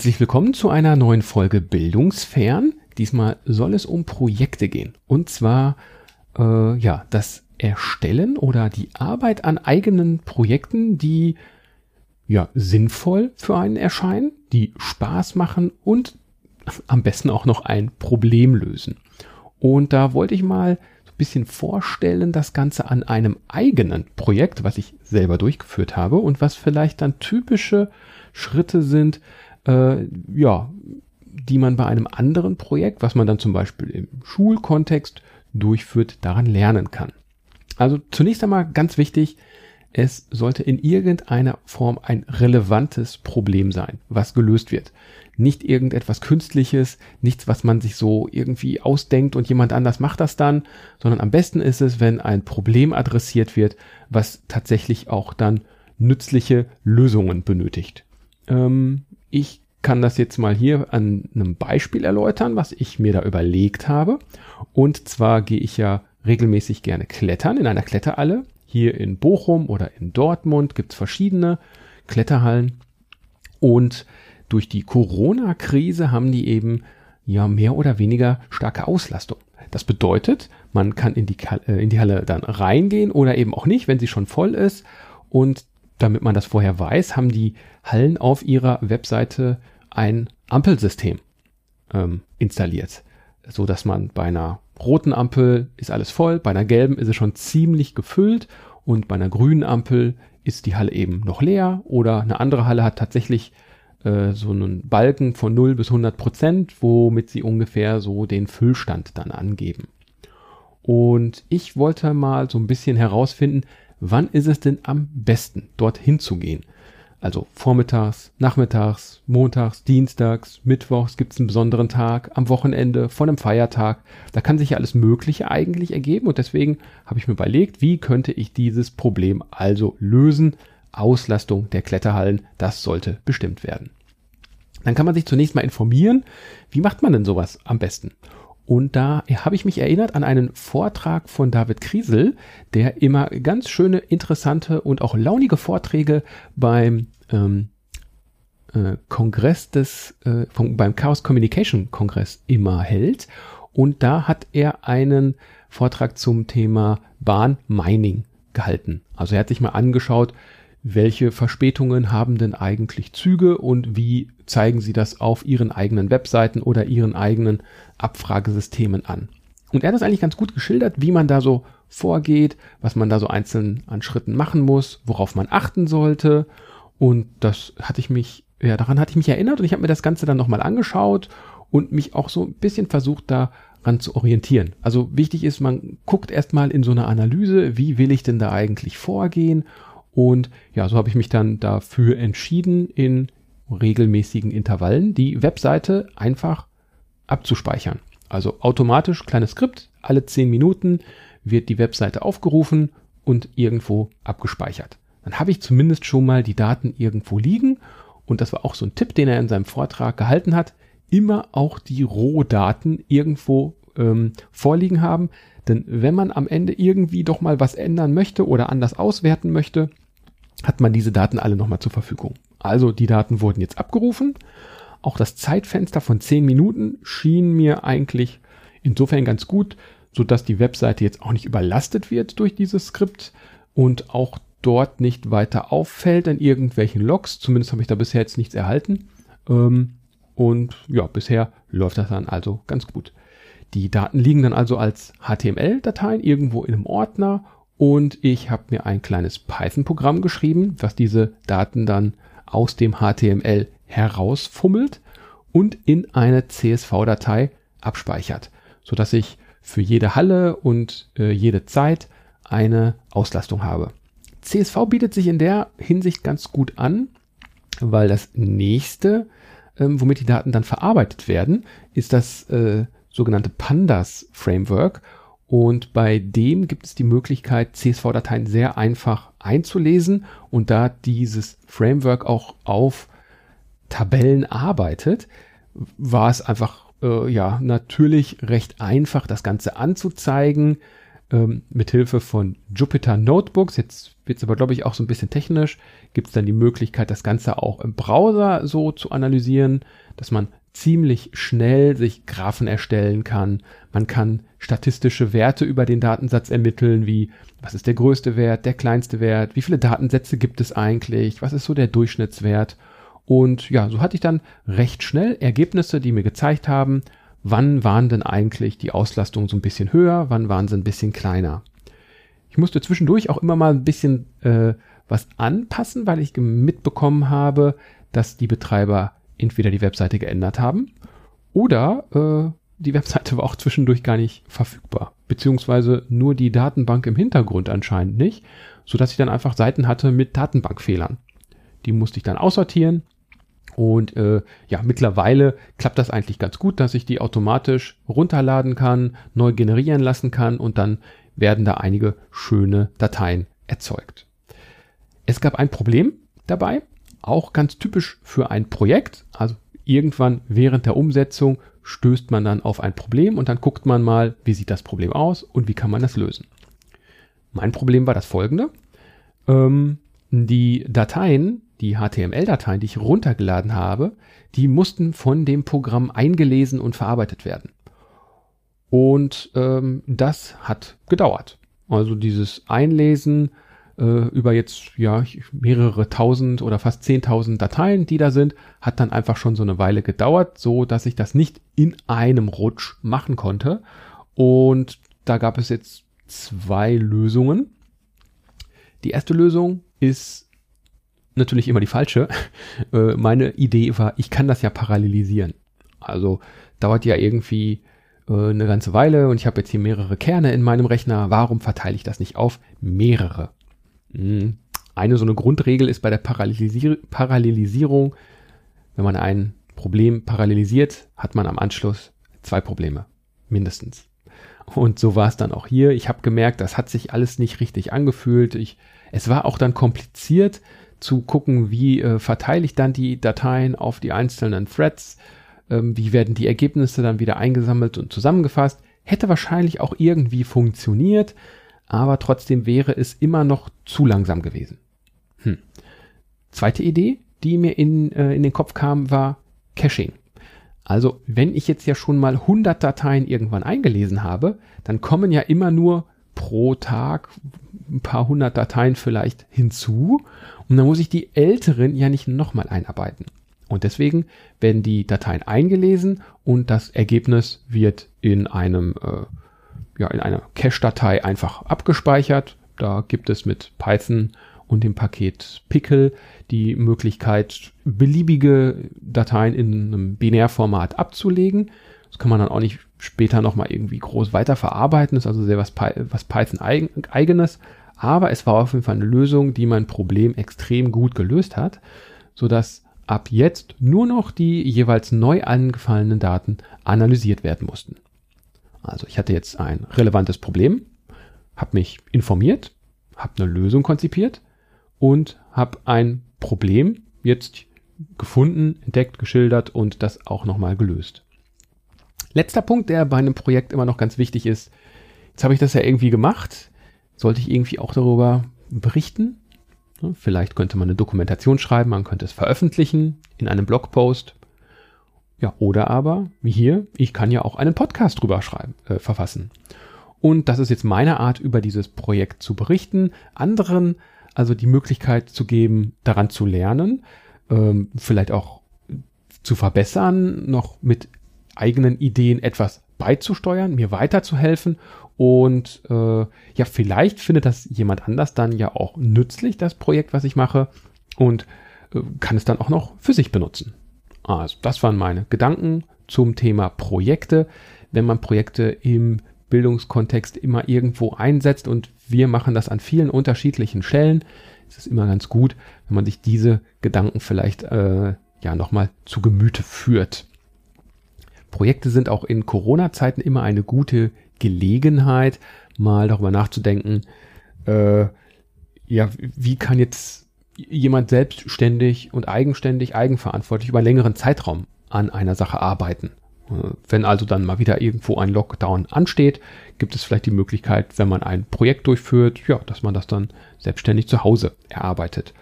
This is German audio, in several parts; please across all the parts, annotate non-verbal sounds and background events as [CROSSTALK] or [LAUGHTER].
Herzlich willkommen zu einer neuen Folge Bildungsfern. Diesmal soll es um Projekte gehen. Und zwar, äh, ja, das Erstellen oder die Arbeit an eigenen Projekten, die ja sinnvoll für einen erscheinen, die Spaß machen und am besten auch noch ein Problem lösen. Und da wollte ich mal so ein bisschen vorstellen, das Ganze an einem eigenen Projekt, was ich selber durchgeführt habe und was vielleicht dann typische Schritte sind, äh, ja, die man bei einem anderen Projekt, was man dann zum Beispiel im Schulkontext durchführt, daran lernen kann. Also zunächst einmal ganz wichtig, es sollte in irgendeiner Form ein relevantes Problem sein, was gelöst wird. Nicht irgendetwas Künstliches, nichts, was man sich so irgendwie ausdenkt und jemand anders macht das dann, sondern am besten ist es, wenn ein Problem adressiert wird, was tatsächlich auch dann nützliche Lösungen benötigt. Ähm, ich kann das jetzt mal hier an einem Beispiel erläutern, was ich mir da überlegt habe. Und zwar gehe ich ja regelmäßig gerne klettern in einer Kletterhalle. Hier in Bochum oder in Dortmund gibt es verschiedene Kletterhallen. Und durch die Corona-Krise haben die eben ja mehr oder weniger starke Auslastung. Das bedeutet, man kann in die, äh, in die Halle dann reingehen oder eben auch nicht, wenn sie schon voll ist. Und damit man das vorher weiß, haben die Hallen auf ihrer Webseite ein Ampelsystem ähm, installiert, so dass man bei einer roten Ampel ist alles voll, bei einer gelben ist es schon ziemlich gefüllt und bei einer grünen Ampel ist die Halle eben noch leer oder eine andere Halle hat tatsächlich äh, so einen Balken von 0 bis 100 Prozent, womit sie ungefähr so den Füllstand dann angeben. Und ich wollte mal so ein bisschen herausfinden, wann ist es denn am besten, dorthin zu gehen? Also vormittags, nachmittags, montags, dienstags, mittwochs gibt es einen besonderen Tag, am Wochenende, von einem Feiertag. Da kann sich ja alles Mögliche eigentlich ergeben und deswegen habe ich mir überlegt, wie könnte ich dieses Problem also lösen? Auslastung der Kletterhallen, das sollte bestimmt werden. Dann kann man sich zunächst mal informieren, wie macht man denn sowas am besten? Und da habe ich mich erinnert an einen Vortrag von David Kriesel, der immer ganz schöne, interessante und auch launige Vorträge beim ähm, äh, Kongress des, äh, vom, beim Chaos Communication Kongress immer hält. Und da hat er einen Vortrag zum Thema Bahnmining gehalten. Also er hat sich mal angeschaut, welche Verspätungen haben denn eigentlich Züge und wie zeigen sie das auf ihren eigenen Webseiten oder ihren eigenen Abfragesystemen an. Und er hat das eigentlich ganz gut geschildert, wie man da so vorgeht, was man da so einzeln an Schritten machen muss, worauf man achten sollte. Und das hatte ich mich, ja, daran hatte ich mich erinnert und ich habe mir das Ganze dann nochmal angeschaut und mich auch so ein bisschen versucht, daran zu orientieren. Also wichtig ist, man guckt erstmal in so eine Analyse, wie will ich denn da eigentlich vorgehen und ja, so habe ich mich dann dafür entschieden, in regelmäßigen Intervallen die Webseite einfach abzuspeichern. Also automatisch kleines Skript, alle 10 Minuten wird die Webseite aufgerufen und irgendwo abgespeichert. Dann habe ich zumindest schon mal die Daten irgendwo liegen und das war auch so ein Tipp, den er in seinem Vortrag gehalten hat, immer auch die Rohdaten irgendwo ähm, vorliegen haben. Denn wenn man am Ende irgendwie doch mal was ändern möchte oder anders auswerten möchte, hat man diese Daten alle nochmal zur Verfügung. Also die Daten wurden jetzt abgerufen. Auch das Zeitfenster von 10 Minuten schien mir eigentlich insofern ganz gut, so dass die Webseite jetzt auch nicht überlastet wird durch dieses Skript und auch dort nicht weiter auffällt an irgendwelchen Logs. Zumindest habe ich da bisher jetzt nichts erhalten. Ähm, und ja, bisher läuft das dann also ganz gut. Die Daten liegen dann also als HTML-Dateien irgendwo in einem Ordner und ich habe mir ein kleines Python-Programm geschrieben, was diese Daten dann aus dem HTML herausfummelt und in eine CSV-Datei abspeichert, so dass ich für jede Halle und äh, jede Zeit eine Auslastung habe. CSV bietet sich in der Hinsicht ganz gut an, weil das nächste, ähm, womit die Daten dann verarbeitet werden, ist das äh, sogenannte Pandas Framework und bei dem gibt es die Möglichkeit, CSV-Dateien sehr einfach einzulesen und da dieses Framework auch auf Tabellen arbeitet, war es einfach äh, ja natürlich recht einfach, das Ganze anzuzeigen. ähm, mit Hilfe von Jupyter Notebooks. Jetzt wird es aber, glaube ich, auch so ein bisschen technisch. Gibt es dann die Möglichkeit, das Ganze auch im Browser so zu analysieren, dass man ziemlich schnell sich Graphen erstellen kann. Man kann statistische Werte über den Datensatz ermitteln, wie was ist der größte Wert, der kleinste Wert, wie viele Datensätze gibt es eigentlich, was ist so der Durchschnittswert. Und ja, so hatte ich dann recht schnell Ergebnisse, die mir gezeigt haben, wann waren denn eigentlich die Auslastungen so ein bisschen höher, wann waren sie ein bisschen kleiner. Ich musste zwischendurch auch immer mal ein bisschen äh, was anpassen, weil ich mitbekommen habe, dass die Betreiber entweder die Webseite geändert haben oder äh, die Webseite war auch zwischendurch gar nicht verfügbar, beziehungsweise nur die Datenbank im Hintergrund anscheinend nicht, so dass ich dann einfach Seiten hatte mit Datenbankfehlern. Die musste ich dann aussortieren und äh, ja, mittlerweile klappt das eigentlich ganz gut, dass ich die automatisch runterladen kann, neu generieren lassen kann und dann werden da einige schöne Dateien erzeugt. Es gab ein Problem dabei, auch ganz typisch für ein Projekt. Also irgendwann während der Umsetzung stößt man dann auf ein Problem und dann guckt man mal, wie sieht das Problem aus und wie kann man das lösen. Mein Problem war das folgende. Ähm, die Dateien, die HTML-Dateien, die ich runtergeladen habe, die mussten von dem Programm eingelesen und verarbeitet werden. Und ähm, das hat gedauert. Also dieses Einlesen äh, über jetzt ja mehrere tausend oder fast zehntausend Dateien, die da sind, hat dann einfach schon so eine Weile gedauert, so dass ich das nicht in einem Rutsch machen konnte. Und da gab es jetzt zwei Lösungen. Die erste Lösung ist natürlich immer die falsche. [LAUGHS] Äh, meine Idee war, ich kann das ja parallelisieren. Also dauert ja irgendwie äh, eine ganze Weile und ich habe jetzt hier mehrere Kerne in meinem Rechner. Warum verteile ich das nicht auf mehrere? Hm. Eine so eine Grundregel ist bei der Parallelisier Parallelisierung, wenn man ein Problem parallelisiert, hat man am Anschluss zwei Probleme, mindestens. Und so war es dann auch hier. Ich habe gemerkt, das hat sich alles nicht richtig angefühlt. Ich, es war auch dann kompliziert zu gucken, wie äh, verteile ich dann die Dateien auf die einzelnen Threads, ähm, wie werden die Ergebnisse dann wieder eingesammelt und zusammengefasst. Hätte wahrscheinlich auch irgendwie funktioniert, aber trotzdem wäre es immer noch zu langsam gewesen. Hm. Zweite Idee, die mir in, äh, in den Kopf kam, war Caching. Also, wenn ich jetzt ja schon mal 100 Dateien irgendwann eingelesen habe, dann kommen ja immer nur pro Tag ein paar hundert Dateien vielleicht hinzu und dann muss ich die älteren ja nicht nochmal einarbeiten. Und deswegen werden die Dateien eingelesen und das Ergebnis wird in einem äh, ja, in einer Cache-Datei einfach abgespeichert. Da gibt es mit Python und dem Paket Pickle die Möglichkeit, beliebige Dateien in einem Binärformat abzulegen. Das kann man dann auch nicht später nochmal irgendwie groß weiterverarbeiten. Das ist also sehr was, was Python eigenes. Aber es war auf jeden Fall eine Lösung, die mein Problem extrem gut gelöst hat, sodass ab jetzt nur noch die jeweils neu angefallenen Daten analysiert werden mussten. Also ich hatte jetzt ein relevantes Problem, habe mich informiert, habe eine Lösung konzipiert und habe ein Problem jetzt gefunden, entdeckt, geschildert und das auch nochmal gelöst. Letzter Punkt, der bei einem Projekt immer noch ganz wichtig ist. Jetzt habe ich das ja irgendwie gemacht. Sollte ich irgendwie auch darüber berichten? Vielleicht könnte man eine Dokumentation schreiben, man könnte es veröffentlichen in einem Blogpost. Ja, oder aber, wie hier, ich kann ja auch einen Podcast drüber schreiben, äh, verfassen. Und das ist jetzt meine Art, über dieses Projekt zu berichten, anderen also die Möglichkeit zu geben, daran zu lernen, ähm, vielleicht auch zu verbessern, noch mit eigenen Ideen etwas beizusteuern, mir weiterzuhelfen und äh, ja, vielleicht findet das jemand anders dann ja auch nützlich, das Projekt, was ich mache und äh, kann es dann auch noch für sich benutzen. Also, das waren meine Gedanken zum Thema Projekte. Wenn man Projekte im Bildungskontext immer irgendwo einsetzt und wir machen das an vielen unterschiedlichen Stellen, ist es immer ganz gut, wenn man sich diese Gedanken vielleicht äh, ja nochmal zu Gemüte führt. Projekte sind auch in Corona-Zeiten immer eine gute Gelegenheit, mal darüber nachzudenken, äh, ja, wie kann jetzt jemand selbstständig und eigenständig, eigenverantwortlich über einen längeren Zeitraum an einer Sache arbeiten. Wenn also dann mal wieder irgendwo ein Lockdown ansteht, gibt es vielleicht die Möglichkeit, wenn man ein Projekt durchführt, ja, dass man das dann selbstständig zu Hause erarbeitet.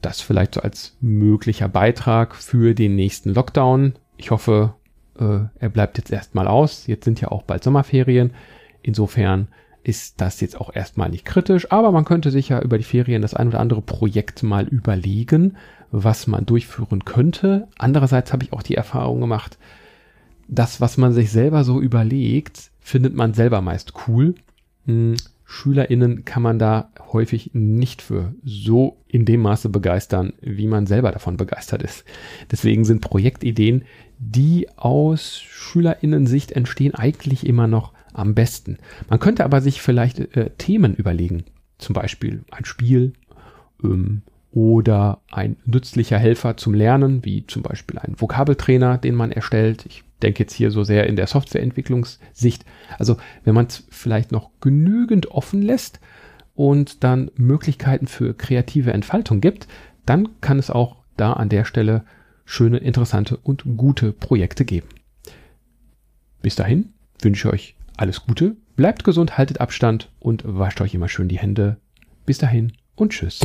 Das vielleicht so als möglicher Beitrag für den nächsten Lockdown. Ich hoffe, äh, er bleibt jetzt erstmal aus. Jetzt sind ja auch bald Sommerferien. Insofern ist das jetzt auch erstmal nicht kritisch, aber man könnte sich ja über die Ferien das ein oder andere Projekt mal überlegen, was man durchführen könnte. Andererseits habe ich auch die Erfahrung gemacht, das, was man sich selber so überlegt, findet man selber meist cool. Hm, SchülerInnen kann man da häufig nicht für so in dem Maße begeistern, wie man selber davon begeistert ist. Deswegen sind Projektideen, die aus SchülerInnen-Sicht entstehen, eigentlich immer noch am besten. Man könnte aber sich vielleicht äh, Themen überlegen. Zum Beispiel ein Spiel ähm, oder ein nützlicher Helfer zum Lernen, wie zum Beispiel ein Vokabeltrainer, den man erstellt. Ich denke jetzt hier so sehr in der Softwareentwicklungssicht. Also wenn man es vielleicht noch genügend offen lässt und dann Möglichkeiten für kreative Entfaltung gibt, dann kann es auch da an der Stelle schöne, interessante und gute Projekte geben. Bis dahin wünsche ich euch alles Gute, bleibt gesund, haltet Abstand und wascht euch immer schön die Hände. Bis dahin und tschüss.